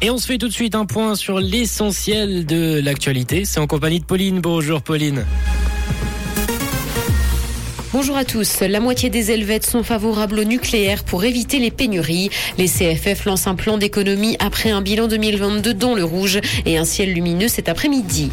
Et on se fait tout de suite un point sur l'essentiel de l'actualité. C'est en compagnie de Pauline. Bonjour Pauline. Bonjour à tous. La moitié des Helvètes sont favorables au nucléaire pour éviter les pénuries. Les CFF lancent un plan d'économie après un bilan 2022 dans le rouge et un ciel lumineux cet après-midi.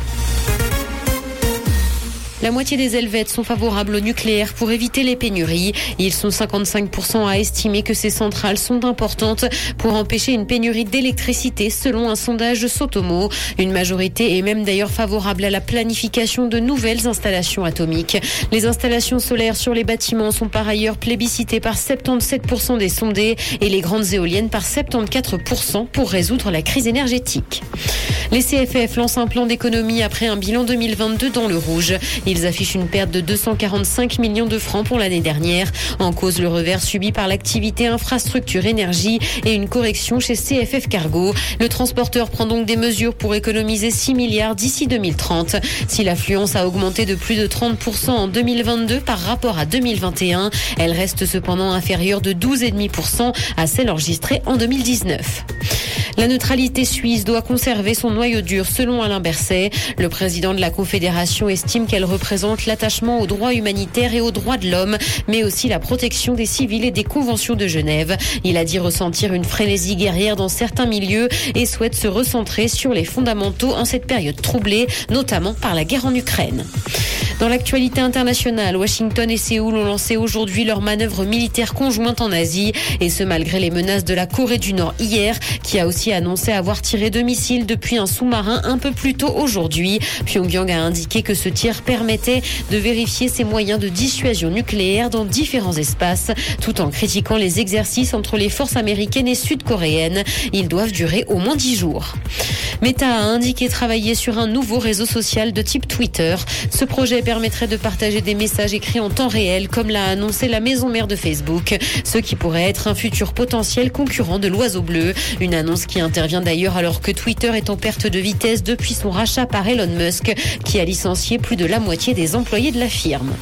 La moitié des Helvètes sont favorables au nucléaire pour éviter les pénuries. Ils sont 55% à estimer que ces centrales sont importantes pour empêcher une pénurie d'électricité selon un sondage Sotomo. Une majorité est même d'ailleurs favorable à la planification de nouvelles installations atomiques. Les installations solaires sur les bâtiments sont par ailleurs plébiscitées par 77% des sondés et les grandes éoliennes par 74% pour résoudre la crise énergétique. Les CFF lancent un plan d'économie après un bilan 2022 dans le rouge. Ils affichent une perte de 245 millions de francs pour l'année dernière. En cause, le revers subi par l'activité infrastructure énergie et une correction chez CFF Cargo. Le transporteur prend donc des mesures pour économiser 6 milliards d'ici 2030. Si l'affluence a augmenté de plus de 30% en 2022 par rapport à 2021, elle reste cependant inférieure de 12,5% à celle enregistrée en 2019. La neutralité suisse doit conserver son noyau dur, selon Alain Berset. Le président de la Confédération estime qu'elle représente l'attachement aux droits humanitaires et aux droits de l'homme, mais aussi la protection des civils et des conventions de Genève. Il a dit ressentir une frénésie guerrière dans certains milieux et souhaite se recentrer sur les fondamentaux en cette période troublée, notamment par la guerre en Ukraine. Dans l'actualité internationale, Washington et Séoul ont lancé aujourd'hui leur manœuvre militaire conjointe en Asie, et ce malgré les menaces de la Corée du Nord hier, qui a aussi annoncé avoir tiré deux missiles depuis un sous-marin un peu plus tôt aujourd'hui. Pyongyang a indiqué que ce tir permettait de vérifier ses moyens de dissuasion nucléaire dans différents espaces, tout en critiquant les exercices entre les forces américaines et sud-coréennes. Ils doivent durer au moins dix jours. Meta a indiqué travailler sur un nouveau réseau social de type Twitter. Ce projet permettrait de partager des messages écrits en temps réel, comme l'a annoncé la maison mère de Facebook, ce qui pourrait être un futur potentiel concurrent de l'oiseau bleu. Une annonce qui intervient d'ailleurs alors que Twitter est en perte de vitesse depuis son rachat par Elon Musk, qui a licencié plus de la moitié des employés de la firme.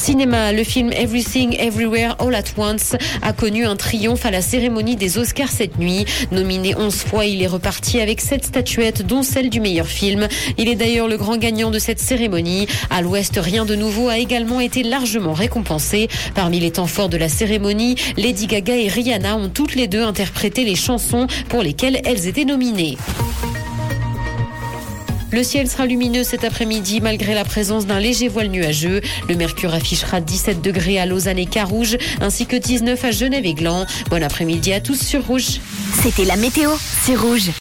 Cinéma, le film Everything Everywhere All at Once a connu un triomphe à la cérémonie des Oscars cette nuit. Nominé 11 fois, il est reparti avec sept statuettes, dont celle du meilleur film. Il est d'ailleurs le grand gagnant de cette cérémonie. À l'Ouest, rien de nouveau a également été largement récompensé. Parmi les temps forts de la cérémonie, Lady Gaga et Rihanna ont toutes les deux interprété les chansons pour lesquelles elles étaient nominées. Le ciel sera lumineux cet après-midi malgré la présence d'un léger voile nuageux. Le mercure affichera 17 degrés à Lausanne et Carouge ainsi que 19 à Genève et Gland. Bon après-midi à tous sur Rouge. C'était la météo, c'est Rouge.